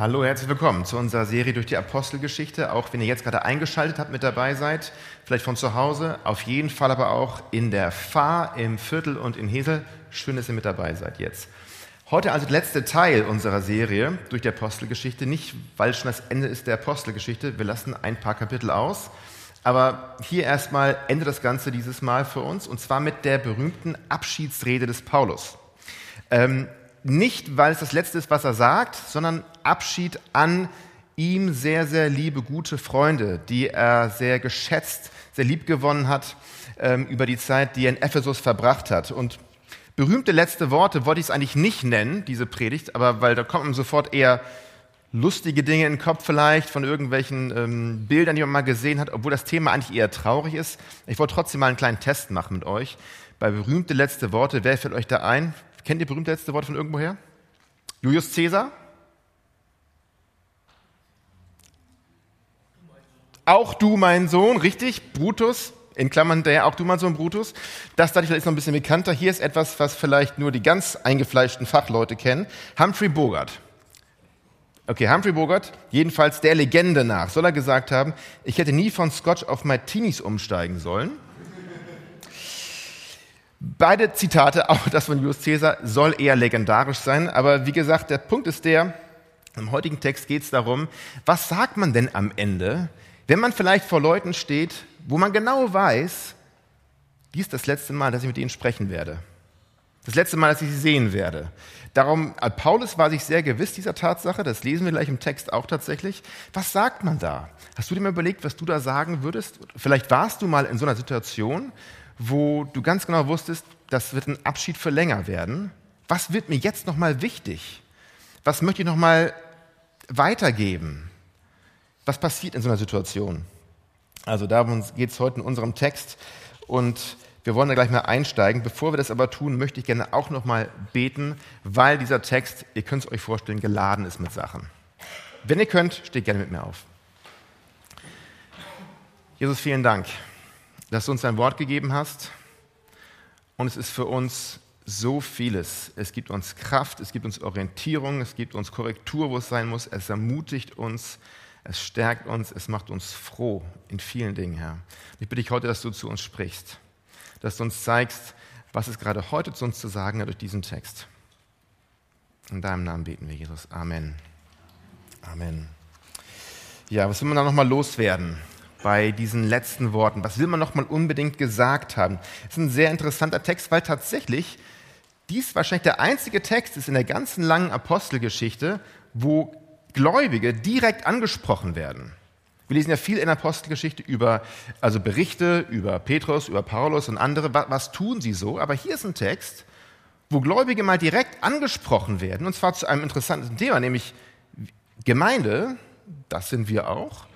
Hallo, herzlich willkommen zu unserer Serie durch die Apostelgeschichte. Auch wenn ihr jetzt gerade eingeschaltet habt, mit dabei seid, vielleicht von zu Hause, auf jeden Fall aber auch in der Fahr, im Viertel und in Hesel. Schön, dass ihr mit dabei seid jetzt. Heute also der letzte Teil unserer Serie durch die Apostelgeschichte. Nicht, weil schon das Ende ist der Apostelgeschichte. Wir lassen ein paar Kapitel aus. Aber hier erstmal endet das Ganze dieses Mal für uns und zwar mit der berühmten Abschiedsrede des Paulus. Ähm, nicht, weil es das Letzte ist, was er sagt, sondern Abschied an ihm sehr, sehr liebe, gute Freunde, die er sehr geschätzt, sehr lieb gewonnen hat ähm, über die Zeit, die er in Ephesus verbracht hat. Und berühmte letzte Worte wollte ich es eigentlich nicht nennen, diese Predigt, aber weil da kommt man sofort eher lustige Dinge in den Kopf vielleicht von irgendwelchen ähm, Bildern, die man mal gesehen hat, obwohl das Thema eigentlich eher traurig ist. Ich wollte trotzdem mal einen kleinen Test machen mit euch. Bei berühmte letzte Worte, wer fällt euch da ein? Kennt ihr berühmte letzte Worte von irgendwoher? Julius Caesar? Auch du, mein Sohn, richtig? Brutus, in Klammern der, auch du, mein Sohn Brutus. Das dachte ich, ist noch ein bisschen bekannter. Hier ist etwas, was vielleicht nur die ganz eingefleischten Fachleute kennen. Humphrey Bogart. Okay, Humphrey Bogart, jedenfalls der Legende nach, soll er gesagt haben, ich hätte nie von Scotch auf Martinis umsteigen sollen. Beide Zitate, auch das von Julius Caesar, soll eher legendarisch sein. Aber wie gesagt, der Punkt ist der, im heutigen Text geht es darum, was sagt man denn am Ende, wenn man vielleicht vor Leuten steht, wo man genau weiß, dies ist das letzte Mal, dass ich mit ihnen sprechen werde. Das letzte Mal, dass ich sie sehen werde. Darum, äh, Paulus war sich sehr gewiss dieser Tatsache, das lesen wir gleich im Text auch tatsächlich. Was sagt man da? Hast du dir mal überlegt, was du da sagen würdest? Vielleicht warst du mal in so einer Situation, wo du ganz genau wusstest, das wird ein Abschied für länger werden. Was wird mir jetzt nochmal wichtig? Was möchte ich nochmal weitergeben? Was passiert in so einer Situation? Also darum geht es heute in unserem Text und wir wollen da gleich mal einsteigen. Bevor wir das aber tun, möchte ich gerne auch nochmal beten, weil dieser Text, ihr könnt es euch vorstellen, geladen ist mit Sachen. Wenn ihr könnt, steht gerne mit mir auf. Jesus, vielen Dank dass du uns dein Wort gegeben hast. Und es ist für uns so vieles. Es gibt uns Kraft, es gibt uns Orientierung, es gibt uns Korrektur, wo es sein muss. Es ermutigt uns, es stärkt uns, es macht uns froh in vielen Dingen, Herr. Ich bitte dich heute, dass du zu uns sprichst, dass du uns zeigst, was es gerade heute zu uns zu sagen hat durch diesen Text. In deinem Namen beten wir, Jesus. Amen. Amen. Ja, was will man da nochmal loswerden? Bei diesen letzten Worten? Was will man noch mal unbedingt gesagt haben? Das ist ein sehr interessanter Text, weil tatsächlich dies wahrscheinlich der einzige Text ist in der ganzen langen Apostelgeschichte, wo Gläubige direkt angesprochen werden. Wir lesen ja viel in der Apostelgeschichte über also Berichte über Petrus, über Paulus und andere. Was tun sie so? Aber hier ist ein Text, wo Gläubige mal direkt angesprochen werden, und zwar zu einem interessanten Thema, nämlich Gemeinde, das sind wir auch,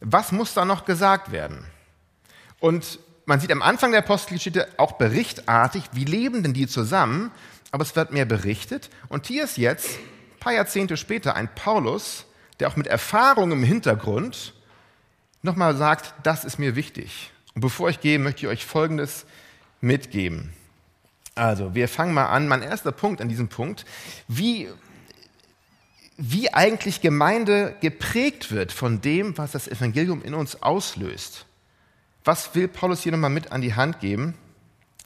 was muss da noch gesagt werden? Und man sieht am Anfang der Apostelgeschichte auch berichtartig, wie leben denn die zusammen, aber es wird mehr berichtet. Und hier ist jetzt, ein paar Jahrzehnte später, ein Paulus, der auch mit Erfahrung im Hintergrund nochmal sagt, das ist mir wichtig. Und bevor ich gehe, möchte ich euch Folgendes mitgeben. Also, wir fangen mal an. Mein erster Punkt an diesem Punkt. Wie wie eigentlich Gemeinde geprägt wird von dem, was das Evangelium in uns auslöst. Was will Paulus hier nochmal mit an die Hand geben?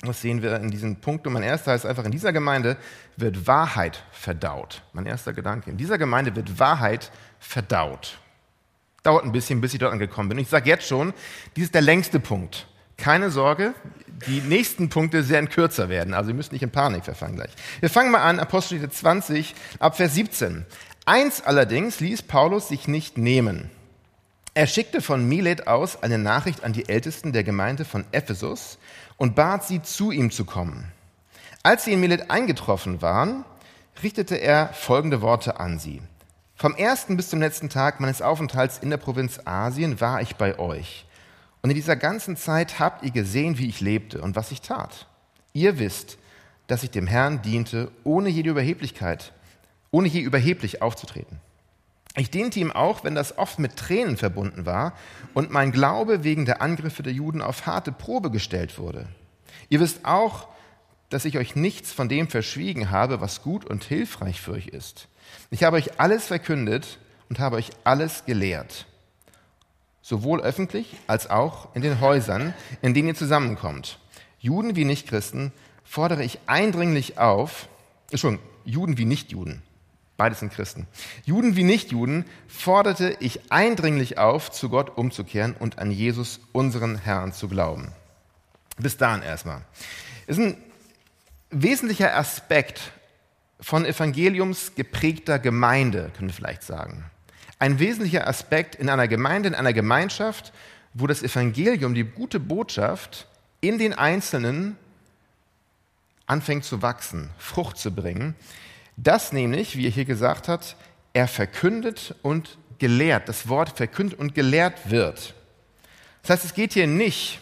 Das sehen wir in diesem Punkt. Und mein erster heißt einfach, in dieser Gemeinde wird Wahrheit verdaut. Mein erster Gedanke. In dieser Gemeinde wird Wahrheit verdaut. Dauert ein bisschen, bis ich dort angekommen bin. Und ich sage jetzt schon, dies ist der längste Punkt. Keine Sorge, die nächsten Punkte werden kürzer werden. Also ihr müsst nicht in Panik verfangen gleich. Wir fangen mal an, Apostel 20, ab Vers 17. Eins allerdings ließ Paulus sich nicht nehmen. Er schickte von Milet aus eine Nachricht an die Ältesten der Gemeinde von Ephesus und bat sie, zu ihm zu kommen. Als sie in Milet eingetroffen waren, richtete er folgende Worte an sie. Vom ersten bis zum letzten Tag meines Aufenthalts in der Provinz Asien war ich bei euch. Und in dieser ganzen Zeit habt ihr gesehen, wie ich lebte und was ich tat. Ihr wisst, dass ich dem Herrn diente, ohne jede Überheblichkeit ohne je überheblich aufzutreten. Ich diente ihm auch, wenn das oft mit Tränen verbunden war und mein Glaube wegen der Angriffe der Juden auf harte Probe gestellt wurde. Ihr wisst auch, dass ich euch nichts von dem verschwiegen habe, was gut und hilfreich für euch ist. Ich habe euch alles verkündet und habe euch alles gelehrt, sowohl öffentlich als auch in den Häusern, in denen ihr zusammenkommt. Juden wie Nichtchristen fordere ich eindringlich auf, Entschuldigung, Juden wie Nichtjuden, beides sind Christen. Juden wie Nichtjuden forderte ich eindringlich auf, zu Gott umzukehren und an Jesus, unseren Herrn, zu glauben. Bis dahin erstmal. Ist ein wesentlicher Aspekt von Evangeliums geprägter Gemeinde, können wir vielleicht sagen. Ein wesentlicher Aspekt in einer Gemeinde, in einer Gemeinschaft, wo das Evangelium, die gute Botschaft in den Einzelnen anfängt zu wachsen, Frucht zu bringen. Das nämlich, wie er hier gesagt hat, er verkündet und gelehrt, das Wort verkündet und gelehrt wird. Das heißt, es geht hier nicht,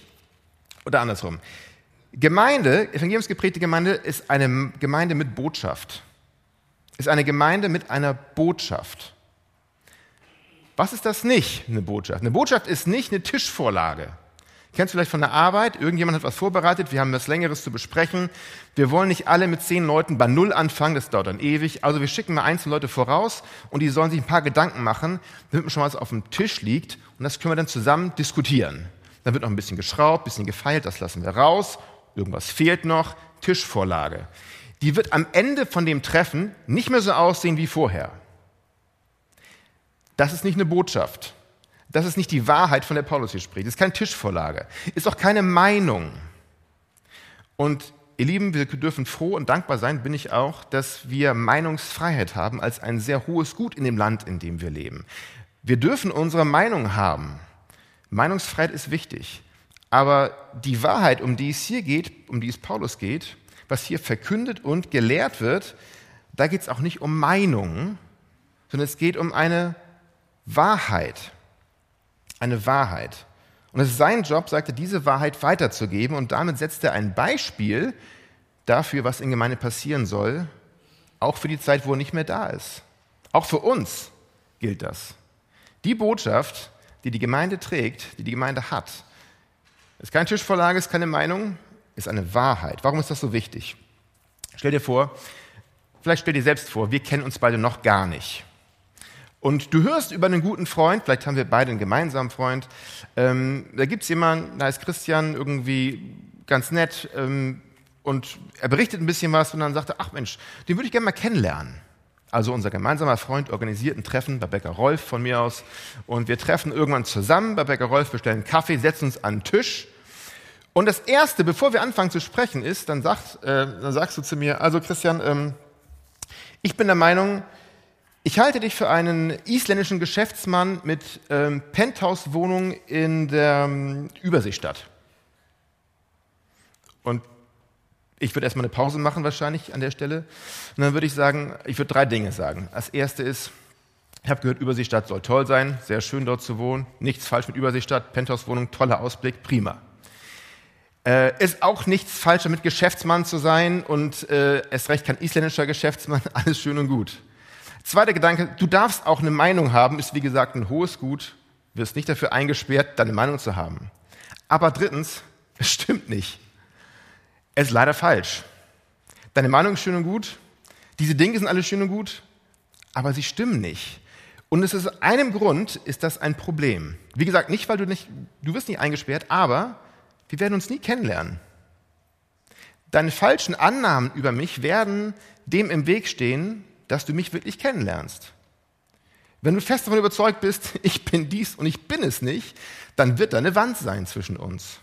oder andersrum, Gemeinde, evangeliumsgeprägte Gemeinde, ist eine Gemeinde mit Botschaft. Ist eine Gemeinde mit einer Botschaft. Was ist das nicht, eine Botschaft? Eine Botschaft ist nicht eine Tischvorlage. Kennst du vielleicht von der Arbeit? Irgendjemand hat was vorbereitet, wir haben was Längeres zu besprechen. Wir wollen nicht alle mit zehn Leuten bei Null anfangen, das dauert dann ewig. Also wir schicken mal einzelne Leute voraus und die sollen sich ein paar Gedanken machen, damit schon was auf dem Tisch liegt und das können wir dann zusammen diskutieren. Dann wird noch ein bisschen geschraubt, ein bisschen gefeilt, das lassen wir raus. Irgendwas fehlt noch, Tischvorlage. Die wird am Ende von dem Treffen nicht mehr so aussehen wie vorher. Das ist nicht eine Botschaft. Das ist nicht die Wahrheit, von der Paulus hier spricht. Das ist keine Tischvorlage. Ist auch keine Meinung. Und ihr Lieben, wir dürfen froh und dankbar sein, bin ich auch, dass wir Meinungsfreiheit haben als ein sehr hohes Gut in dem Land, in dem wir leben. Wir dürfen unsere Meinung haben. Meinungsfreiheit ist wichtig. Aber die Wahrheit, um die es hier geht, um die es Paulus geht, was hier verkündet und gelehrt wird, da geht es auch nicht um Meinungen, sondern es geht um eine Wahrheit eine Wahrheit. Und es ist sein Job, sagte, diese Wahrheit weiterzugeben. Und damit setzt er ein Beispiel dafür, was in Gemeinde passieren soll, auch für die Zeit, wo er nicht mehr da ist. Auch für uns gilt das. Die Botschaft, die die Gemeinde trägt, die die Gemeinde hat, ist kein Tischvorlage, ist keine Meinung, ist eine Wahrheit. Warum ist das so wichtig? Stell dir vor, vielleicht stell dir selbst vor, wir kennen uns beide noch gar nicht. Und du hörst über einen guten Freund, vielleicht haben wir beide einen gemeinsamen Freund, ähm, da gibt es jemanden, da ist Christian irgendwie ganz nett ähm, und er berichtet ein bisschen was und dann sagt er, ach Mensch, den würde ich gerne mal kennenlernen. Also unser gemeinsamer Freund organisiert ein Treffen bei Bäcker Rolf von mir aus und wir treffen irgendwann zusammen bei Bäcker Rolf, bestellen Kaffee, setzen uns an den Tisch und das Erste, bevor wir anfangen zu sprechen, ist, dann, sagt, äh, dann sagst du zu mir, also Christian, ähm, ich bin der Meinung, ich halte dich für einen isländischen Geschäftsmann mit ähm, Penthouse-Wohnung in der ähm, Überseestadt. Und ich würde erstmal eine Pause machen wahrscheinlich an der Stelle. Und dann würde ich sagen, ich würde drei Dinge sagen. Das erste ist, ich habe gehört, Überseestadt soll toll sein, sehr schön dort zu wohnen. Nichts falsch mit Überseestadt, Penthouse-Wohnung, toller Ausblick, prima. Äh, ist auch nichts falsch damit, Geschäftsmann zu sein und äh, erst recht kein isländischer Geschäftsmann, alles schön und gut. Zweiter Gedanke, du darfst auch eine Meinung haben, ist wie gesagt ein hohes Gut, wirst nicht dafür eingesperrt, deine Meinung zu haben. Aber drittens, es stimmt nicht. Es ist leider falsch. Deine Meinung ist schön und gut, diese Dinge sind alle schön und gut, aber sie stimmen nicht. Und es ist aus einem Grund ist das ein Problem. Wie gesagt, nicht, weil du nicht, du wirst nicht eingesperrt, aber wir werden uns nie kennenlernen. Deine falschen Annahmen über mich werden dem im Weg stehen, dass du mich wirklich kennenlernst. Wenn du fest davon überzeugt bist, ich bin dies und ich bin es nicht, dann wird da eine Wand sein zwischen uns.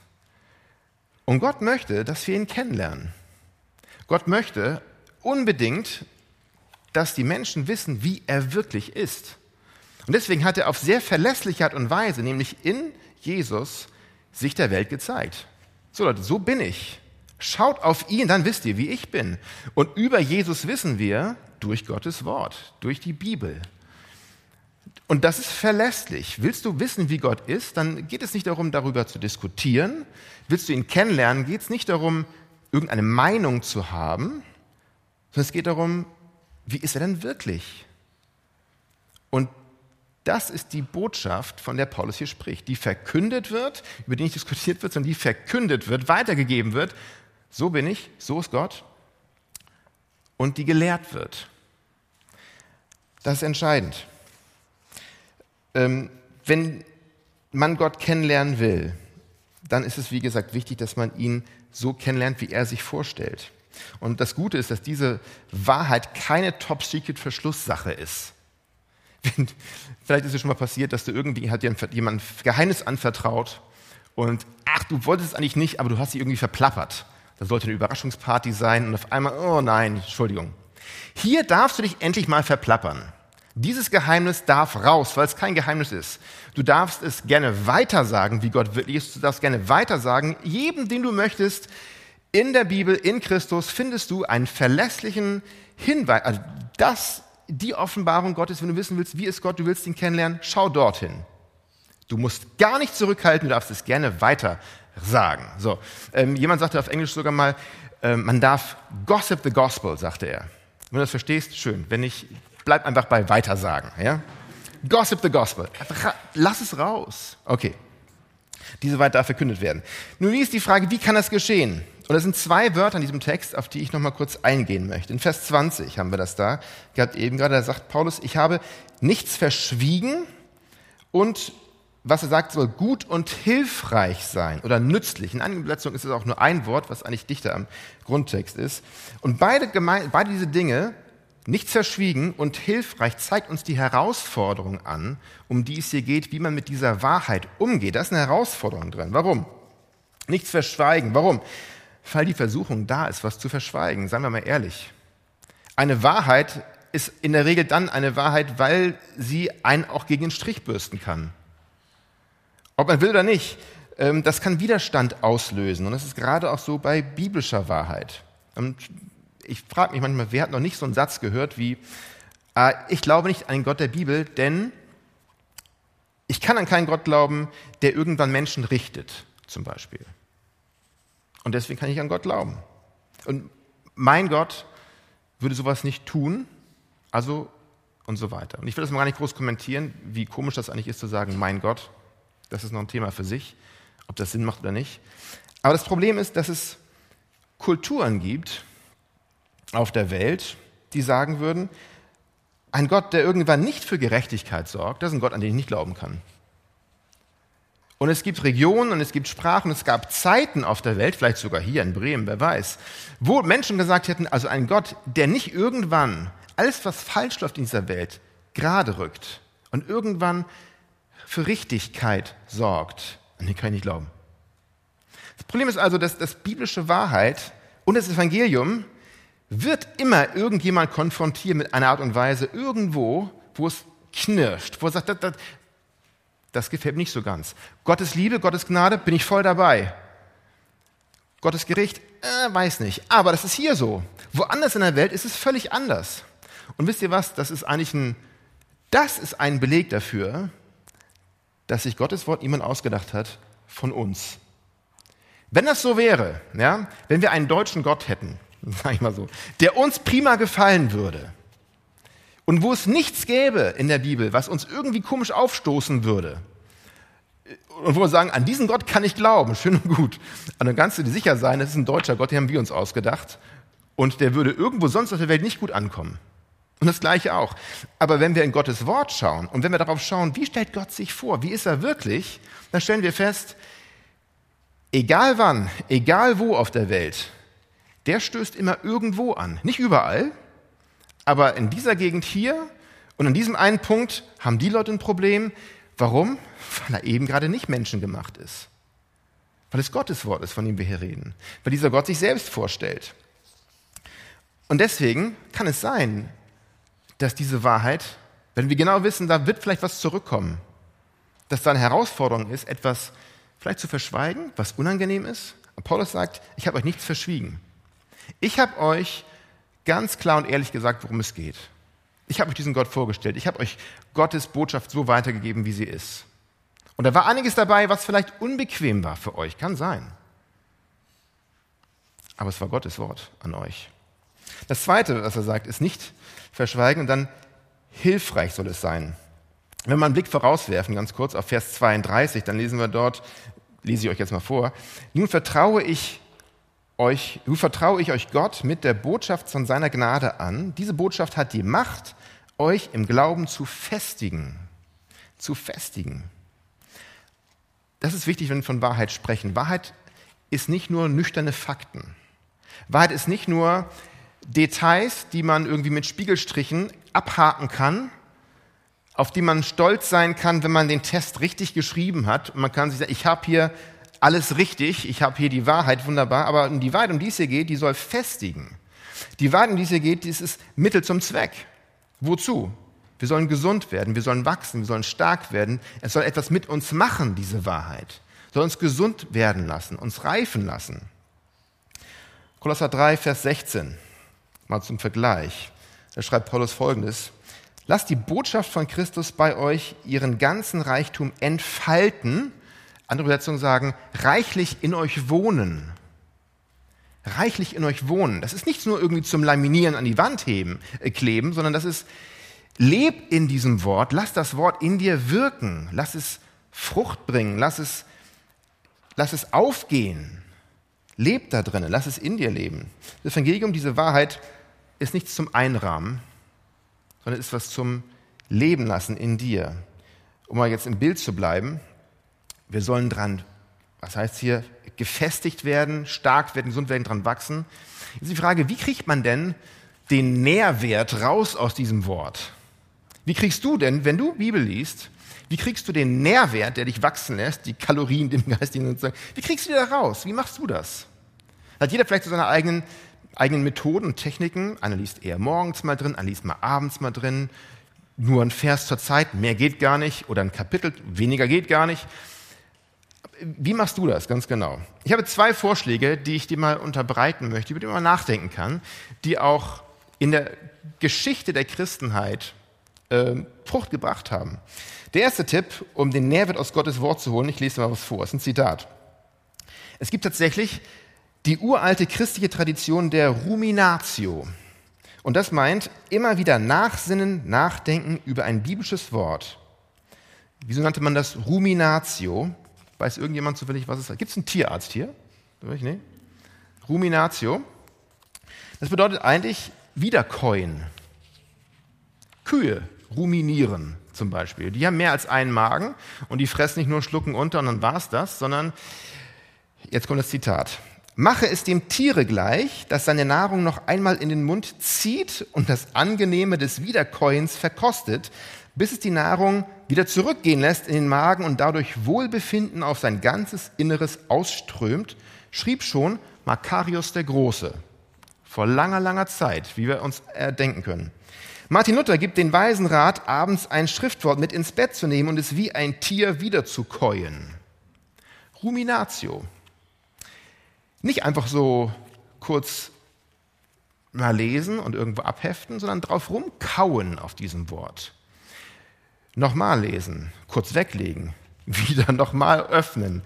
Und Gott möchte, dass wir ihn kennenlernen. Gott möchte unbedingt, dass die Menschen wissen, wie er wirklich ist. Und deswegen hat er auf sehr verlässliche Art und Weise, nämlich in Jesus, sich der Welt gezeigt. So Leute, so bin ich. Schaut auf ihn, dann wisst ihr, wie ich bin. Und über Jesus wissen wir, durch Gottes Wort, durch die Bibel. Und das ist verlässlich. Willst du wissen, wie Gott ist, dann geht es nicht darum, darüber zu diskutieren. Willst du ihn kennenlernen, geht es nicht darum, irgendeine Meinung zu haben, sondern es geht darum, wie ist er denn wirklich? Und das ist die Botschaft, von der Paulus hier spricht, die verkündet wird, über die nicht diskutiert wird, sondern die verkündet wird, weitergegeben wird, So bin ich, so ist Gott. Und die gelehrt wird. Das ist entscheidend. Ähm, wenn man Gott kennenlernen will, dann ist es, wie gesagt, wichtig, dass man ihn so kennenlernt, wie er sich vorstellt. Und das Gute ist, dass diese Wahrheit keine Top-Secret-Verschlusssache ist. Vielleicht ist es schon mal passiert, dass du irgendwie hat jemand Geheimnis anvertraut und ach, du wolltest es eigentlich nicht, aber du hast sie irgendwie verplappert. Das sollte eine Überraschungsparty sein und auf einmal, oh nein, Entschuldigung. Hier darfst du dich endlich mal verplappern. Dieses Geheimnis darf raus, weil es kein Geheimnis ist. Du darfst es gerne weitersagen, wie Gott wirklich ist. Du darfst gerne weitersagen, jedem, den du möchtest. In der Bibel, in Christus findest du einen verlässlichen Hinweis. Also das, die Offenbarung Gottes, wenn du wissen willst, wie ist Gott, du willst ihn kennenlernen, schau dorthin. Du musst gar nicht zurückhalten, du darfst es gerne weiter sagen. So, ähm, jemand sagte auf Englisch sogar mal, äh, man darf gossip the gospel, sagte er. Wenn du das verstehst, schön. Wenn nicht, bleib einfach bei Weitersagen. Ja? Gossip the Gospel. Lass es raus. Okay. Diese Wahrheit darf verkündet werden. Nun ist die Frage, wie kann das geschehen? Und es sind zwei Wörter in diesem Text, auf die ich noch mal kurz eingehen möchte. In Vers 20 haben wir das da gehabt eben gerade. Da sagt Paulus, ich habe nichts verschwiegen und was er sagt, soll gut und hilfreich sein oder nützlich. In einigen Übersetzungen ist es auch nur ein Wort, was eigentlich dichter am Grundtext ist. Und beide, beide diese Dinge Nichts verschwiegen und hilfreich zeigt uns die Herausforderung an, um die es hier geht, wie man mit dieser Wahrheit umgeht. Da ist eine Herausforderung drin. Warum? Nichts verschweigen. Warum? Weil die Versuchung da ist, was zu verschweigen. Seien wir mal ehrlich. Eine Wahrheit ist in der Regel dann eine Wahrheit, weil sie einen auch gegen den Strich bürsten kann. Ob man will oder nicht, ähm, das kann Widerstand auslösen. Und das ist gerade auch so bei biblischer Wahrheit. Und ich frage mich manchmal, wer hat noch nicht so einen Satz gehört wie, äh, ich glaube nicht an den Gott der Bibel, denn ich kann an keinen Gott glauben, der irgendwann Menschen richtet, zum Beispiel. Und deswegen kann ich an Gott glauben. Und mein Gott würde sowas nicht tun, also und so weiter. Und ich will das mal gar nicht groß kommentieren, wie komisch das eigentlich ist zu sagen, mein Gott, das ist noch ein Thema für sich, ob das Sinn macht oder nicht. Aber das Problem ist, dass es Kulturen gibt, auf der Welt, die sagen würden, ein Gott, der irgendwann nicht für Gerechtigkeit sorgt, das ist ein Gott, an den ich nicht glauben kann. Und es gibt Regionen und es gibt Sprachen, es gab Zeiten auf der Welt, vielleicht sogar hier in Bremen, wer weiß, wo Menschen gesagt hätten, also ein Gott, der nicht irgendwann alles, was falsch läuft in dieser Welt, gerade rückt und irgendwann für Richtigkeit sorgt, den kann ich nicht glauben. Das Problem ist also, dass das biblische Wahrheit und das Evangelium wird immer irgendjemand konfrontiert mit einer Art und Weise irgendwo, wo es knirscht, wo er sagt, das, das, das gefällt mir nicht so ganz. Gottes Liebe, Gottes Gnade, bin ich voll dabei. Gottes Gericht, äh, weiß nicht. Aber das ist hier so. Woanders in der Welt ist es völlig anders. Und wisst ihr was? Das ist eigentlich ein, das ist ein Beleg dafür, dass sich Gottes Wort niemand ausgedacht hat von uns. Wenn das so wäre, ja, wenn wir einen deutschen Gott hätten, sag ich mal so, der uns prima gefallen würde und wo es nichts gäbe in der Bibel, was uns irgendwie komisch aufstoßen würde, und wo wir sagen, an diesen Gott kann ich glauben, schön und gut. Und dann kannst du dir sicher sein, das ist ein deutscher Gott, den haben wir uns ausgedacht. Und der würde irgendwo sonst auf der Welt nicht gut ankommen. Und das Gleiche auch. Aber wenn wir in Gottes Wort schauen und wenn wir darauf schauen, wie stellt Gott sich vor, wie ist er wirklich, dann stellen wir fest, egal wann, egal wo auf der Welt, der stößt immer irgendwo an. Nicht überall, aber in dieser Gegend hier und an diesem einen Punkt haben die Leute ein Problem. Warum? Weil er eben gerade nicht menschengemacht ist. Weil es Gottes Wort ist, von dem wir hier reden. Weil dieser Gott sich selbst vorstellt. Und deswegen kann es sein, dass diese Wahrheit, wenn wir genau wissen, da wird vielleicht was zurückkommen, dass da eine Herausforderung ist, etwas vielleicht zu verschweigen, was unangenehm ist. Und Paulus sagt, ich habe euch nichts verschwiegen. Ich habe euch ganz klar und ehrlich gesagt, worum es geht. Ich habe euch diesen Gott vorgestellt. Ich habe euch Gottes Botschaft so weitergegeben, wie sie ist. Und da war einiges dabei, was vielleicht unbequem war für euch. Kann sein. Aber es war Gottes Wort an euch. Das Zweite, was er sagt, ist nicht verschweigen und dann hilfreich soll es sein. Wenn wir einen Blick vorauswerfen, ganz kurz auf Vers 32, dann lesen wir dort, lese ich euch jetzt mal vor, nun vertraue ich euch, nun vertraue ich euch Gott mit der Botschaft von seiner Gnade an. Diese Botschaft hat die Macht, euch im Glauben zu festigen. Zu festigen. Das ist wichtig, wenn wir von Wahrheit sprechen. Wahrheit ist nicht nur nüchterne Fakten. Wahrheit ist nicht nur Details, die man irgendwie mit Spiegelstrichen abhaken kann, auf die man stolz sein kann, wenn man den Test richtig geschrieben hat. Und man kann sich sagen, ich habe hier alles richtig, ich habe hier die Wahrheit, wunderbar, aber die Wahrheit, um die es hier geht, die soll festigen. Die Wahrheit, um die es hier geht, die ist Mittel zum Zweck. Wozu? Wir sollen gesund werden, wir sollen wachsen, wir sollen stark werden. Es soll etwas mit uns machen, diese Wahrheit. Soll uns gesund werden lassen, uns reifen lassen. Kolosser 3, Vers 16, mal zum Vergleich. Da schreibt Paulus folgendes. Lasst die Botschaft von Christus bei euch ihren ganzen Reichtum entfalten. Andere Übersetzungen sagen, reichlich in euch wohnen. Reichlich in euch wohnen. Das ist nicht nur irgendwie zum Laminieren an die Wand heben, äh, kleben, sondern das ist Leb in diesem Wort, lass das Wort in dir wirken, lass es Frucht bringen, lass es, lass es aufgehen. Leb da drinnen, lass es in dir leben. Das Evangelium, diese Wahrheit, ist nichts zum Einrahmen, sondern ist was zum Leben lassen in dir. Um mal jetzt im Bild zu bleiben, wir sollen dran, was heißt hier, gefestigt werden, stark werden, gesund werden, dran wachsen. Jetzt ist die Frage, wie kriegt man denn den Nährwert raus aus diesem Wort? Wie kriegst du denn, wenn du Bibel liest, wie kriegst du den Nährwert, der dich wachsen lässt, die Kalorien dem geistigen sozusagen, wie kriegst du die da raus? Wie machst du das? Hat jeder vielleicht so seine eigenen, eigenen Methoden und Techniken? Einer liest eher morgens mal drin, einer liest mal abends mal drin, nur ein Vers zur Zeit, mehr geht gar nicht, oder ein Kapitel, weniger geht gar nicht. Wie machst du das ganz genau? Ich habe zwei Vorschläge, die ich dir mal unterbreiten möchte, über die man nachdenken kann, die auch in der Geschichte der Christenheit äh, Frucht gebracht haben. Der erste Tipp, um den Nährwert aus Gottes Wort zu holen, ich lese mal was vor, ist ein Zitat. Es gibt tatsächlich die uralte christliche Tradition der Ruminatio. Und das meint immer wieder nachsinnen, nachdenken über ein biblisches Wort. Wieso nannte man das Ruminatio? Weiß irgendjemand zufällig, was es ist? Gibt es einen Tierarzt hier? Nee? Ruminatio. Das bedeutet eigentlich wiederkäuen. Kühe ruminieren zum Beispiel. Die haben mehr als einen Magen und die fressen nicht nur Schlucken unter und dann war's das, sondern jetzt kommt das Zitat. Mache es dem Tiere gleich, das seine Nahrung noch einmal in den Mund zieht und das Angenehme des Wiederkäuens verkostet, bis es die Nahrung wieder zurückgehen lässt in den Magen und dadurch Wohlbefinden auf sein ganzes Inneres ausströmt, schrieb schon Makarios der Große vor langer, langer Zeit, wie wir uns erdenken können. Martin Luther gibt den Weisen Rat, abends ein Schriftwort mit ins Bett zu nehmen und es wie ein Tier wiederzukäuen. Ruminatio. Nicht einfach so kurz mal lesen und irgendwo abheften, sondern drauf rumkauen auf diesem Wort. Nochmal lesen, kurz weglegen, wieder nochmal öffnen.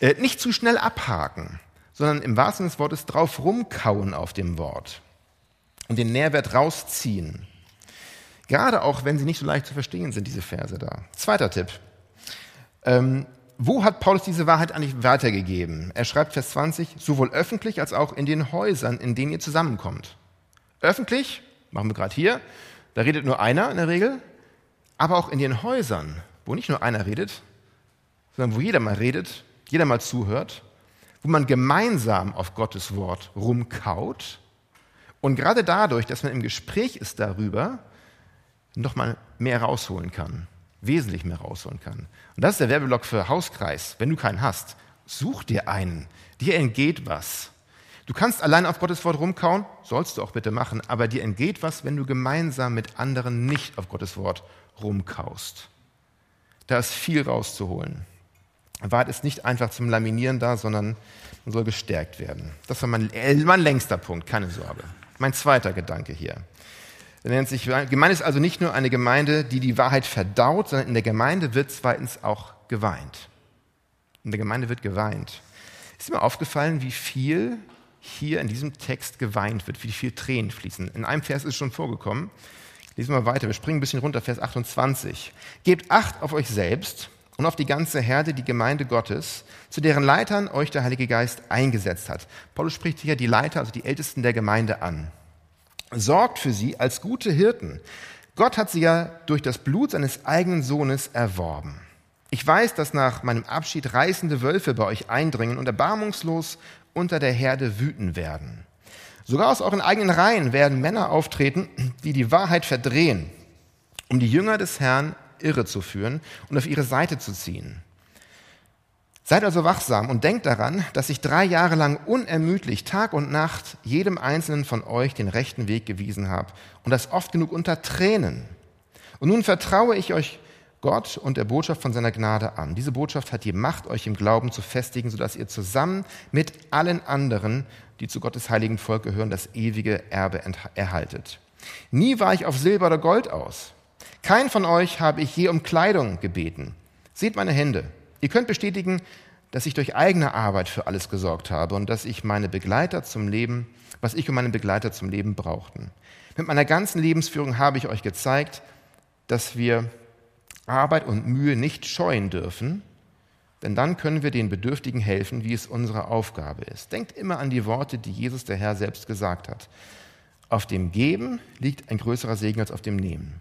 Äh, nicht zu schnell abhaken, sondern im wahrsten Sinne des Wortes drauf rumkauen auf dem Wort und den Nährwert rausziehen. Gerade auch, wenn sie nicht so leicht zu verstehen sind, diese Verse da. Zweiter Tipp. Ähm, wo hat Paulus diese Wahrheit eigentlich weitergegeben? Er schreibt Vers 20, sowohl öffentlich als auch in den Häusern, in denen ihr zusammenkommt. Öffentlich, machen wir gerade hier, da redet nur einer in der Regel, aber auch in den Häusern, wo nicht nur einer redet, sondern wo jeder mal redet, jeder mal zuhört, wo man gemeinsam auf Gottes Wort rumkaut und gerade dadurch, dass man im Gespräch ist darüber, noch mal mehr rausholen kann, wesentlich mehr rausholen kann. Und das ist der Werbeblock für Hauskreis. Wenn du keinen hast, such dir einen. Dir entgeht was. Du kannst allein auf Gottes Wort rumkauen, sollst du auch bitte machen, aber dir entgeht was, wenn du gemeinsam mit anderen nicht auf Gottes Wort rumkaust. Da ist viel rauszuholen. Wahrheit ist nicht einfach zum Laminieren da, sondern man soll gestärkt werden. Das war mein, äh, mein längster Punkt, keine Sorge. Mein zweiter Gedanke hier. Er nennt sich, Gemeinde ist also nicht nur eine Gemeinde, die die Wahrheit verdaut, sondern in der Gemeinde wird zweitens auch geweint. In der Gemeinde wird geweint. Ist mir aufgefallen, wie viel hier in diesem Text geweint wird, wie viel Tränen fließen. In einem Vers ist es schon vorgekommen. Lesen wir weiter. Wir springen ein bisschen runter, Vers 28. Gebt Acht auf euch selbst und auf die ganze Herde, die Gemeinde Gottes, zu deren Leitern euch der Heilige Geist eingesetzt hat. Paulus spricht hier die Leiter, also die Ältesten der Gemeinde an. Sorgt für sie als gute Hirten. Gott hat sie ja durch das Blut seines eigenen Sohnes erworben. Ich weiß, dass nach meinem Abschied reißende Wölfe bei euch eindringen und erbarmungslos unter der Herde wüten werden. Sogar aus euren eigenen Reihen werden Männer auftreten, die die Wahrheit verdrehen, um die Jünger des Herrn irre zu führen und auf ihre Seite zu ziehen. Seid also wachsam und denkt daran, dass ich drei Jahre lang unermüdlich Tag und Nacht jedem einzelnen von euch den rechten Weg gewiesen habe und das oft genug unter Tränen. Und nun vertraue ich euch Gott und der Botschaft von seiner Gnade an. Diese Botschaft hat die Macht, euch im Glauben zu festigen, sodass ihr zusammen mit allen anderen, die zu Gottes heiligen Volk gehören, das ewige Erbe erhaltet. Nie war ich auf Silber oder Gold aus. Kein von euch habe ich je um Kleidung gebeten. Seht meine Hände. Ihr könnt bestätigen, dass ich durch eigene Arbeit für alles gesorgt habe und dass ich meine Begleiter zum Leben, was ich und meine Begleiter zum Leben brauchten. Mit meiner ganzen Lebensführung habe ich euch gezeigt, dass wir Arbeit und Mühe nicht scheuen dürfen, denn dann können wir den Bedürftigen helfen, wie es unsere Aufgabe ist. Denkt immer an die Worte, die Jesus der Herr selbst gesagt hat. Auf dem Geben liegt ein größerer Segen als auf dem Nehmen.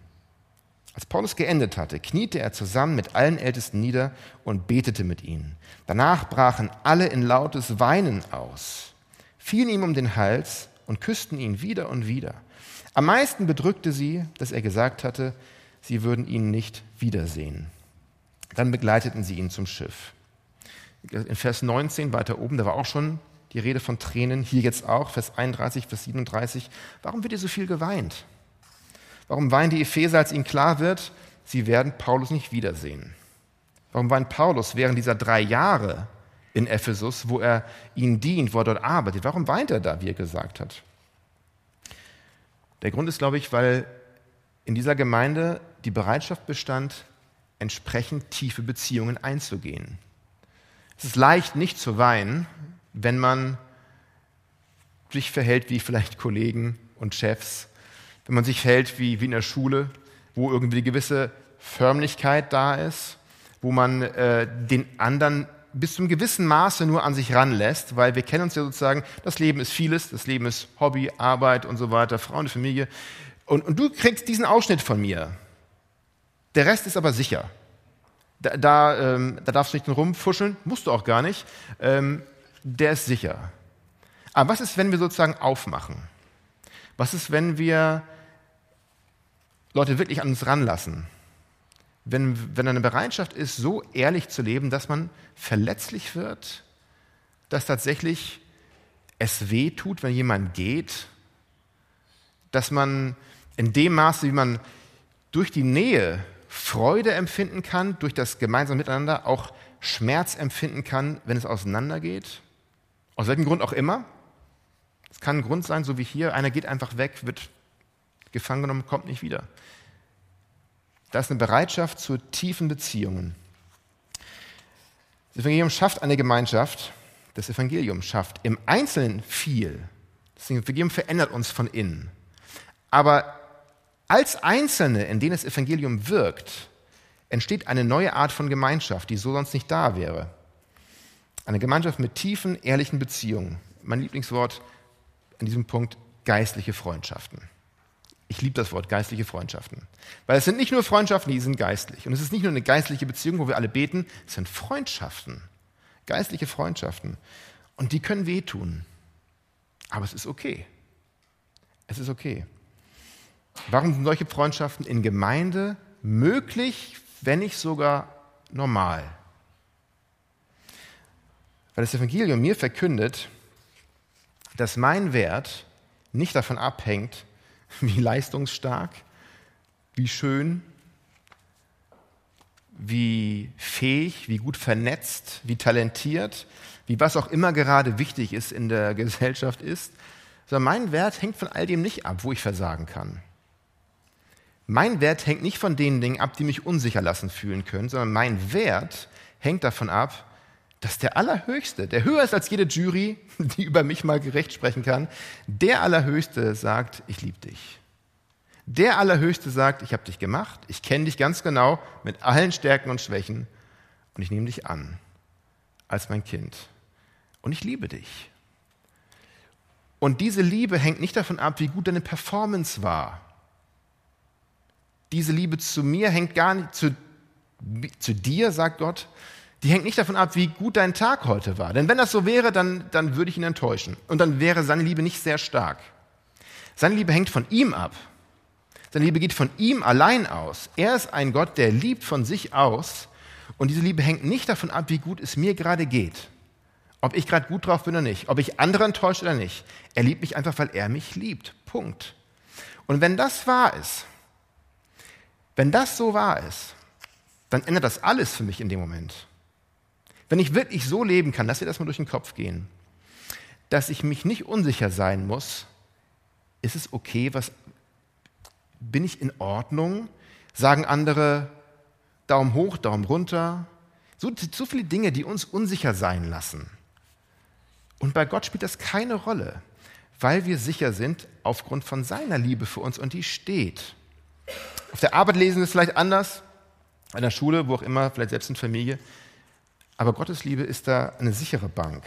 Als Paulus geendet hatte, kniete er zusammen mit allen Ältesten nieder und betete mit ihnen. Danach brachen alle in lautes Weinen aus, fielen ihm um den Hals und küssten ihn wieder und wieder. Am meisten bedrückte sie, dass er gesagt hatte, sie würden ihn nicht wiedersehen. Dann begleiteten sie ihn zum Schiff. In Vers 19 weiter oben, da war auch schon die Rede von Tränen, hier jetzt auch, Vers 31, Vers 37. Warum wird ihr so viel geweint? Warum weinen die Epheser, als ihnen klar wird, sie werden Paulus nicht wiedersehen? Warum weint Paulus während dieser drei Jahre in Ephesus, wo er ihnen dient, wo er dort arbeitet? Warum weint er da, wie er gesagt hat? Der Grund ist, glaube ich, weil in dieser Gemeinde die Bereitschaft bestand, entsprechend tiefe Beziehungen einzugehen. Es ist leicht, nicht zu weinen, wenn man sich verhält wie vielleicht Kollegen und Chefs, wenn man sich verhält wie, wie in der Schule, wo irgendwie eine gewisse Förmlichkeit da ist, wo man äh, den anderen bis zu einem gewissen Maße nur an sich ranlässt, weil wir kennen uns ja sozusagen, das Leben ist vieles, das Leben ist Hobby, Arbeit und so weiter, Freunde, Familie. Und, und du kriegst diesen Ausschnitt von mir. Der Rest ist aber sicher. Da, da, ähm, da darfst du nicht rumfuscheln, musst du auch gar nicht. Ähm, der ist sicher. Aber was ist, wenn wir sozusagen aufmachen? Was ist, wenn wir Leute wirklich an uns ranlassen? Wenn, wenn eine Bereitschaft ist, so ehrlich zu leben, dass man verletzlich wird, dass tatsächlich es weh tut, wenn jemand geht, dass man in dem Maße, wie man durch die Nähe Freude empfinden kann, durch das gemeinsame Miteinander auch Schmerz empfinden kann, wenn es auseinandergeht. Aus welchem Grund auch immer. Es kann ein Grund sein, so wie hier, einer geht einfach weg, wird gefangen genommen, kommt nicht wieder. Da ist eine Bereitschaft zu tiefen Beziehungen. Das Evangelium schafft eine Gemeinschaft, das Evangelium schafft im Einzelnen viel. Das Evangelium verändert uns von innen. Aber als Einzelne, in denen das Evangelium wirkt, entsteht eine neue Art von Gemeinschaft, die so sonst nicht da wäre. Eine Gemeinschaft mit tiefen, ehrlichen Beziehungen. Mein Lieblingswort an diesem Punkt, geistliche Freundschaften. Ich liebe das Wort geistliche Freundschaften. Weil es sind nicht nur Freundschaften, die sind geistlich. Und es ist nicht nur eine geistliche Beziehung, wo wir alle beten, es sind Freundschaften. Geistliche Freundschaften. Und die können wehtun. Aber es ist okay. Es ist okay. Warum sind solche Freundschaften in Gemeinde möglich, wenn nicht sogar normal? Weil das Evangelium mir verkündet, dass mein Wert nicht davon abhängt, wie leistungsstark, wie schön, wie fähig, wie gut vernetzt, wie talentiert, wie was auch immer gerade wichtig ist in der Gesellschaft ist, sondern mein Wert hängt von all dem nicht ab, wo ich versagen kann. Mein Wert hängt nicht von den Dingen ab, die mich unsicher lassen fühlen können, sondern mein Wert hängt davon ab, dass der Allerhöchste, der höher ist als jede Jury, die über mich mal gerecht sprechen kann, der Allerhöchste sagt, ich liebe dich. Der Allerhöchste sagt, ich habe dich gemacht, ich kenne dich ganz genau mit allen Stärken und Schwächen und ich nehme dich an als mein Kind und ich liebe dich. Und diese Liebe hängt nicht davon ab, wie gut deine Performance war. Diese Liebe zu mir hängt gar nicht zu, zu dir, sagt Gott, die hängt nicht davon ab, wie gut dein Tag heute war. Denn wenn das so wäre, dann, dann würde ich ihn enttäuschen. Und dann wäre seine Liebe nicht sehr stark. Seine Liebe hängt von ihm ab. Seine Liebe geht von ihm allein aus. Er ist ein Gott, der liebt von sich aus. Und diese Liebe hängt nicht davon ab, wie gut es mir gerade geht. Ob ich gerade gut drauf bin oder nicht. Ob ich andere enttäusche oder nicht. Er liebt mich einfach, weil er mich liebt. Punkt. Und wenn das wahr ist, wenn das so wahr ist, dann ändert das alles für mich in dem Moment. Wenn ich wirklich so leben kann, lass dir das mal durch den Kopf gehen, dass ich mich nicht unsicher sein muss, ist es okay, was bin ich in Ordnung? Sagen andere Daumen hoch, Daumen runter. So, so viele Dinge, die uns unsicher sein lassen. Und bei Gott spielt das keine Rolle, weil wir sicher sind aufgrund von seiner Liebe für uns und die steht. Auf der Arbeit lesen wir es vielleicht anders, an der Schule, wo auch immer, vielleicht selbst in Familie. Aber Gottes Liebe ist da eine sichere Bank.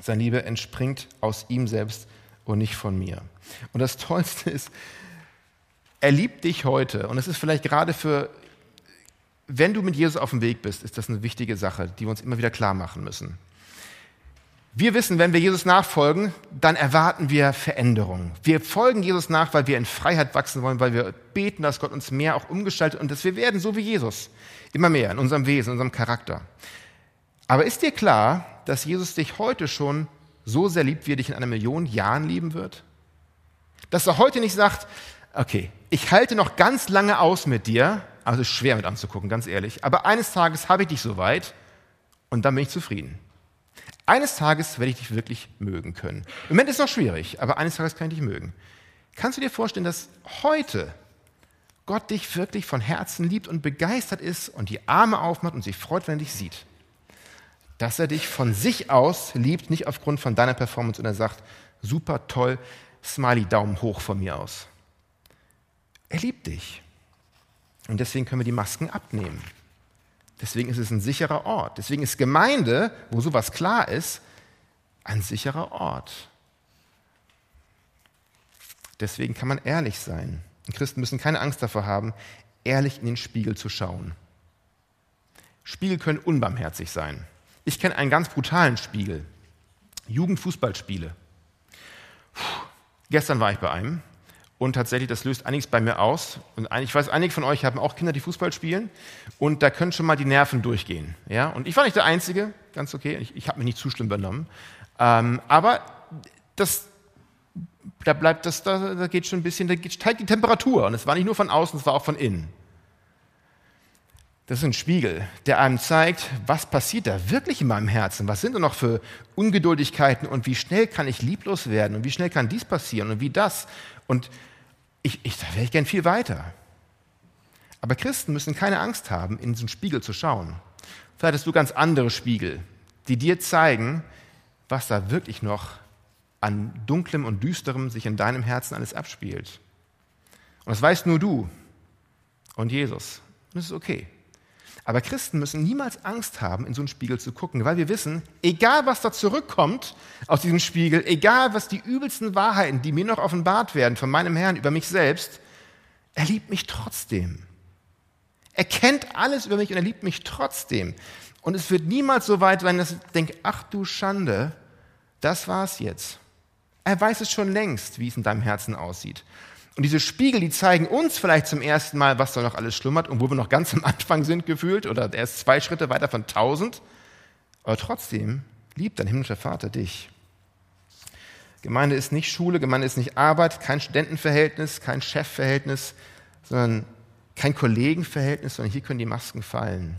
Seine Liebe entspringt aus ihm selbst und nicht von mir. Und das Tollste ist, er liebt dich heute. Und es ist vielleicht gerade für, wenn du mit Jesus auf dem Weg bist, ist das eine wichtige Sache, die wir uns immer wieder klar machen müssen. Wir wissen, wenn wir Jesus nachfolgen, dann erwarten wir Veränderung. Wir folgen Jesus nach, weil wir in Freiheit wachsen wollen, weil wir beten, dass Gott uns mehr auch umgestaltet und dass wir werden so wie Jesus. Immer mehr in unserem Wesen, in unserem Charakter. Aber ist dir klar, dass Jesus dich heute schon so sehr liebt, wie er dich in einer Million Jahren lieben wird? Dass er heute nicht sagt, okay, ich halte noch ganz lange aus mit dir, also ist schwer mit anzugucken, ganz ehrlich, aber eines Tages habe ich dich so weit und dann bin ich zufrieden. Eines Tages werde ich dich wirklich mögen können. Im Moment ist es noch schwierig, aber eines Tages kann ich dich mögen. Kannst du dir vorstellen, dass heute Gott dich wirklich von Herzen liebt und begeistert ist und die Arme aufmacht und sich freut, wenn er dich sieht? Dass er dich von sich aus liebt, nicht aufgrund von deiner Performance und er sagt, super toll, Smiley, Daumen hoch von mir aus. Er liebt dich. Und deswegen können wir die Masken abnehmen. Deswegen ist es ein sicherer Ort. Deswegen ist Gemeinde, wo sowas klar ist, ein sicherer Ort. Deswegen kann man ehrlich sein. Und Christen müssen keine Angst davor haben, ehrlich in den Spiegel zu schauen. Spiegel können unbarmherzig sein. Ich kenne einen ganz brutalen Spiegel. Jugendfußballspiele. Puh. Gestern war ich bei einem und tatsächlich, das löst einiges bei mir aus. Und ich weiß, einige von euch haben auch Kinder, die Fußball spielen. Und da können schon mal die Nerven durchgehen. Ja? Und ich war nicht der Einzige, ganz okay. Ich, ich habe mich nicht zu schlimm benommen. Ähm, aber das, da bleibt das, da, da geht schon ein bisschen, da steigt die Temperatur. Und es war nicht nur von außen, es war auch von innen. Das ist ein Spiegel, der einem zeigt, was passiert da wirklich in meinem Herzen? Was sind da noch für Ungeduldigkeiten und wie schnell kann ich lieblos werden und wie schnell kann dies passieren und wie das? Und ich, ich, da wäre ich gern viel weiter. Aber Christen müssen keine Angst haben, in diesen Spiegel zu schauen. Vielleicht hast du ganz andere Spiegel, die dir zeigen, was da wirklich noch an dunklem und düsterem sich in deinem Herzen alles abspielt. Und das weißt nur du und Jesus. Und das ist okay. Aber Christen müssen niemals Angst haben, in so einen Spiegel zu gucken, weil wir wissen, egal was da zurückkommt aus diesem Spiegel, egal was die übelsten Wahrheiten, die mir noch offenbart werden von meinem Herrn über mich selbst, er liebt mich trotzdem. Er kennt alles über mich und er liebt mich trotzdem. Und es wird niemals so weit sein, dass ich denke, ach du Schande, das war's jetzt. Er weiß es schon längst, wie es in deinem Herzen aussieht. Und diese Spiegel, die zeigen uns vielleicht zum ersten Mal, was da noch alles schlummert, und wo wir noch ganz am Anfang sind gefühlt oder erst zwei Schritte weiter von tausend. Aber trotzdem liebt dein himmlischer Vater dich. Gemeinde ist nicht Schule, Gemeinde ist nicht Arbeit, kein Studentenverhältnis, kein Chefverhältnis, sondern kein Kollegenverhältnis, sondern hier können die Masken fallen.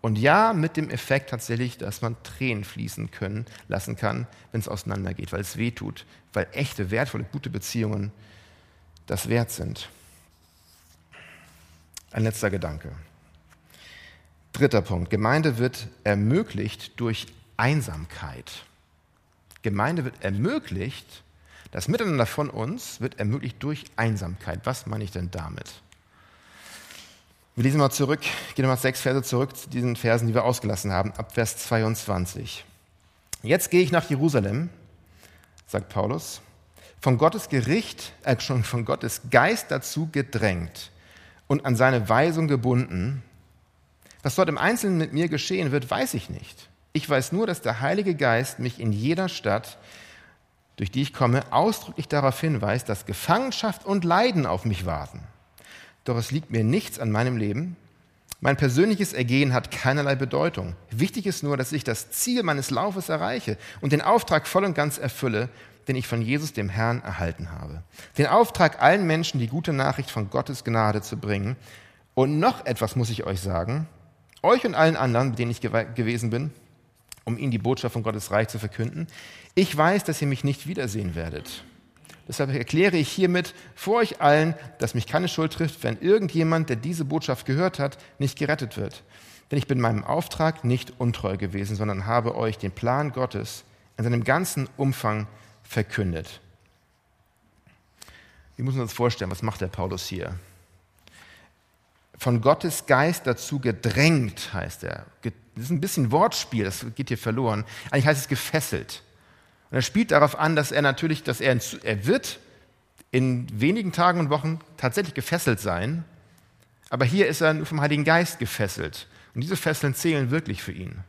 Und ja, mit dem Effekt tatsächlich, dass man Tränen fließen können, lassen kann, wenn es auseinandergeht, weil es weh tut, weil echte, wertvolle, gute Beziehungen das wert sind. Ein letzter Gedanke. Dritter Punkt. Gemeinde wird ermöglicht durch Einsamkeit. Gemeinde wird ermöglicht, das Miteinander von uns wird ermöglicht durch Einsamkeit. Was meine ich denn damit? Wir lesen mal zurück, gehen mal sechs Verse zurück zu diesen Versen, die wir ausgelassen haben, ab Vers 22. Jetzt gehe ich nach Jerusalem, sagt Paulus, von Gottes Gericht, äh, schon von Gottes Geist dazu gedrängt und an seine Weisung gebunden. Was dort im Einzelnen mit mir geschehen wird, weiß ich nicht. Ich weiß nur, dass der Heilige Geist mich in jeder Stadt, durch die ich komme, ausdrücklich darauf hinweist, dass Gefangenschaft und Leiden auf mich warten. Doch es liegt mir nichts an meinem Leben. Mein persönliches Ergehen hat keinerlei Bedeutung. Wichtig ist nur, dass ich das Ziel meines Laufes erreiche und den Auftrag voll und ganz erfülle, den ich von Jesus, dem Herrn, erhalten habe. Den Auftrag, allen Menschen die gute Nachricht von Gottes Gnade zu bringen. Und noch etwas muss ich euch sagen. Euch und allen anderen, mit denen ich gewesen bin, um ihnen die Botschaft von Gottes Reich zu verkünden. Ich weiß, dass ihr mich nicht wiedersehen werdet. Deshalb erkläre ich hiermit vor euch allen, dass mich keine Schuld trifft, wenn irgendjemand, der diese Botschaft gehört hat, nicht gerettet wird. Denn ich bin meinem Auftrag nicht untreu gewesen, sondern habe euch den Plan Gottes in seinem ganzen Umfang verkündet. Wie muss man uns vorstellen? Was macht der Paulus hier? Von Gottes Geist dazu gedrängt, heißt er. Das ist ein bisschen Wortspiel, das geht hier verloren. Eigentlich heißt es gefesselt. Und er spielt darauf an, dass er natürlich, dass er, er wird in wenigen Tagen und Wochen tatsächlich gefesselt sein, aber hier ist er nur vom Heiligen Geist gefesselt. Und diese Fesseln zählen wirklich für ihn.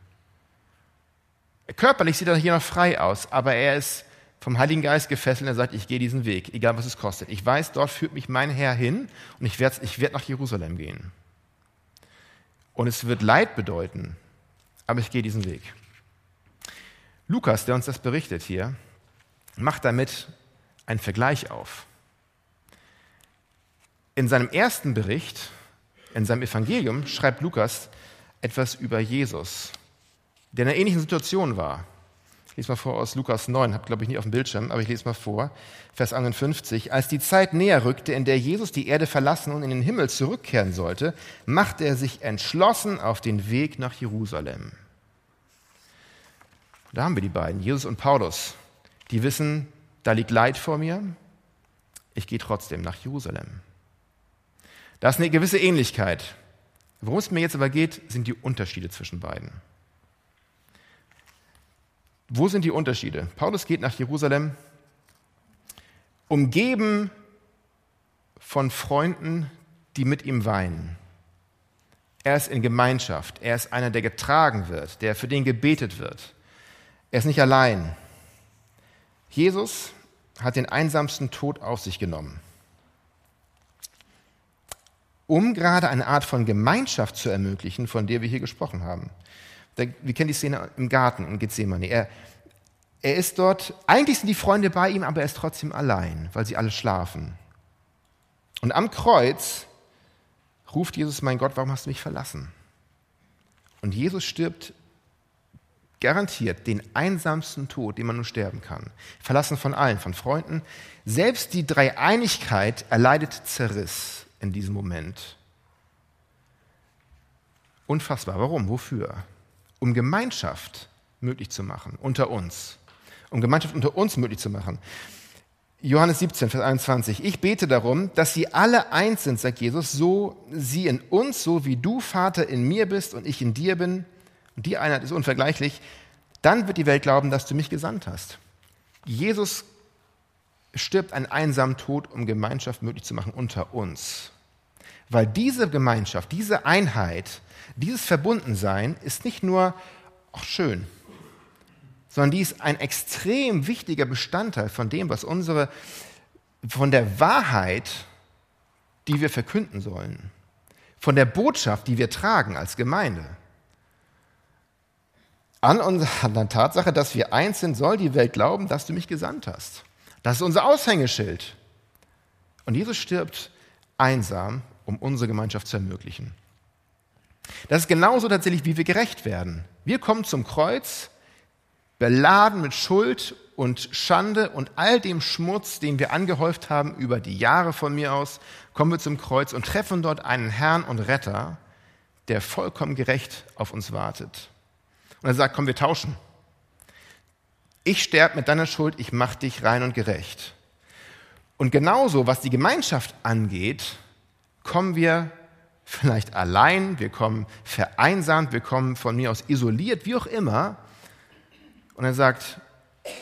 Körperlich sieht er hier noch frei aus, aber er ist vom Heiligen Geist gefesselt und er sagt, ich gehe diesen Weg, egal was es kostet. Ich weiß, dort führt mich mein Herr hin und ich werde, ich werde nach Jerusalem gehen. Und es wird Leid bedeuten, aber ich gehe diesen Weg. Lukas, der uns das berichtet hier, macht damit einen Vergleich auf. In seinem ersten Bericht, in seinem Evangelium, schreibt Lukas etwas über Jesus, der in einer ähnlichen Situation war. Ich lese mal vor aus Lukas 9, habe glaube ich nicht auf dem Bildschirm, aber ich lese mal vor, Vers 51. Als die Zeit näher rückte, in der Jesus die Erde verlassen und in den Himmel zurückkehren sollte, machte er sich entschlossen auf den Weg nach Jerusalem. Da haben wir die beiden, Jesus und Paulus. Die wissen, da liegt Leid vor mir, ich gehe trotzdem nach Jerusalem. Da ist eine gewisse Ähnlichkeit. Worum es mir jetzt aber geht, sind die Unterschiede zwischen beiden. Wo sind die Unterschiede? Paulus geht nach Jerusalem, umgeben von Freunden, die mit ihm weinen. Er ist in Gemeinschaft. Er ist einer, der getragen wird, der für den gebetet wird. Er ist nicht allein. Jesus hat den einsamsten Tod auf sich genommen, um gerade eine Art von Gemeinschaft zu ermöglichen, von der wir hier gesprochen haben. Wir kennen die Szene im Garten in Gethsemane. Er, er ist dort, eigentlich sind die Freunde bei ihm, aber er ist trotzdem allein, weil sie alle schlafen. Und am Kreuz ruft Jesus, mein Gott, warum hast du mich verlassen? Und Jesus stirbt garantiert den einsamsten Tod, den man nur sterben kann. Verlassen von allen, von Freunden. Selbst die Dreieinigkeit erleidet Zerriss in diesem Moment. Unfassbar. Warum? Wofür? Um Gemeinschaft möglich zu machen unter uns. Um Gemeinschaft unter uns möglich zu machen. Johannes 17, Vers 21. Ich bete darum, dass sie alle eins sind, sagt Jesus, so sie in uns, so wie du, Vater, in mir bist und ich in dir bin, und die Einheit ist unvergleichlich, dann wird die Welt glauben, dass du mich gesandt hast. Jesus stirbt einen einsamen Tod, um Gemeinschaft möglich zu machen unter uns. Weil diese Gemeinschaft, diese Einheit, dieses Verbundensein ist nicht nur auch schön, sondern die ist ein extrem wichtiger Bestandteil von dem, was unsere, von der Wahrheit, die wir verkünden sollen, von der Botschaft, die wir tragen als Gemeinde. An unserer Tatsache, dass wir eins sind, soll die Welt glauben, dass du mich gesandt hast. Das ist unser Aushängeschild. Und Jesus stirbt einsam, um unsere Gemeinschaft zu ermöglichen. Das ist genauso tatsächlich, wie wir gerecht werden. Wir kommen zum Kreuz, beladen mit Schuld und Schande und all dem Schmutz, den wir angehäuft haben über die Jahre von mir aus, kommen wir zum Kreuz und treffen dort einen Herrn und Retter, der vollkommen gerecht auf uns wartet. Und er sagt, komm, wir tauschen. Ich sterbe mit deiner Schuld, ich mache dich rein und gerecht. Und genauso, was die Gemeinschaft angeht, kommen wir vielleicht allein, wir kommen vereinsamt, wir kommen von mir aus isoliert, wie auch immer. Und er sagt,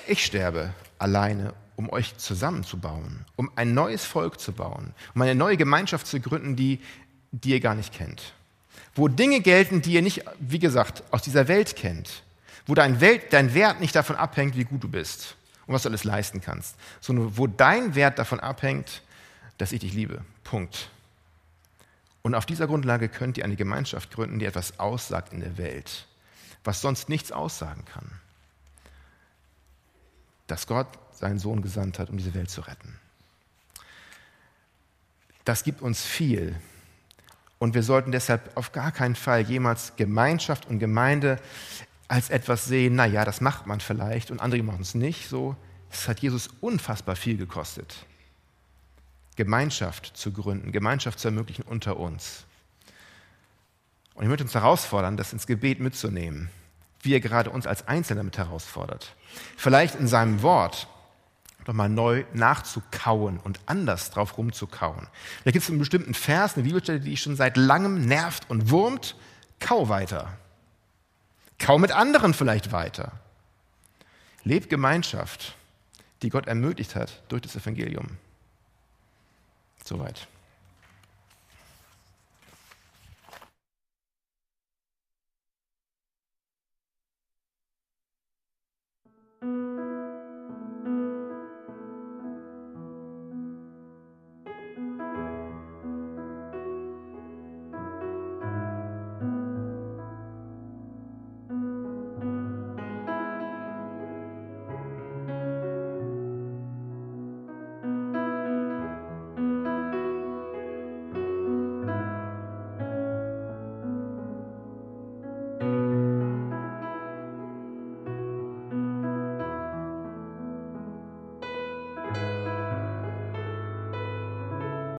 ich sterbe alleine, um euch zusammenzubauen, um ein neues Volk zu bauen, um eine neue Gemeinschaft zu gründen, die, die ihr gar nicht kennt. Wo Dinge gelten, die ihr nicht, wie gesagt, aus dieser Welt kennt. Wo dein, Welt, dein Wert nicht davon abhängt, wie gut du bist und was du alles leisten kannst, sondern wo dein Wert davon abhängt, dass ich dich liebe. Punkt. Und auf dieser Grundlage könnt ihr eine Gemeinschaft gründen, die etwas aussagt in der Welt, was sonst nichts aussagen kann. Dass Gott seinen Sohn gesandt hat, um diese Welt zu retten. Das gibt uns viel. Und wir sollten deshalb auf gar keinen Fall jemals Gemeinschaft und Gemeinde als etwas sehen, naja, das macht man vielleicht und andere machen es nicht. So, es hat Jesus unfassbar viel gekostet. Gemeinschaft zu gründen, Gemeinschaft zu ermöglichen unter uns. Und ich möchte uns herausfordern, das ins Gebet mitzunehmen, wie er gerade uns als Einzelne mit herausfordert. Vielleicht in seinem Wort nochmal neu nachzukauen und anders drauf rumzukauen. Da gibt es einen bestimmten Vers, eine Bibelstelle, die dich schon seit langem nervt und wurmt. Kau weiter. Kau mit anderen vielleicht weiter. Leb Gemeinschaft, die Gott ermöglicht hat durch das Evangelium. Soweit.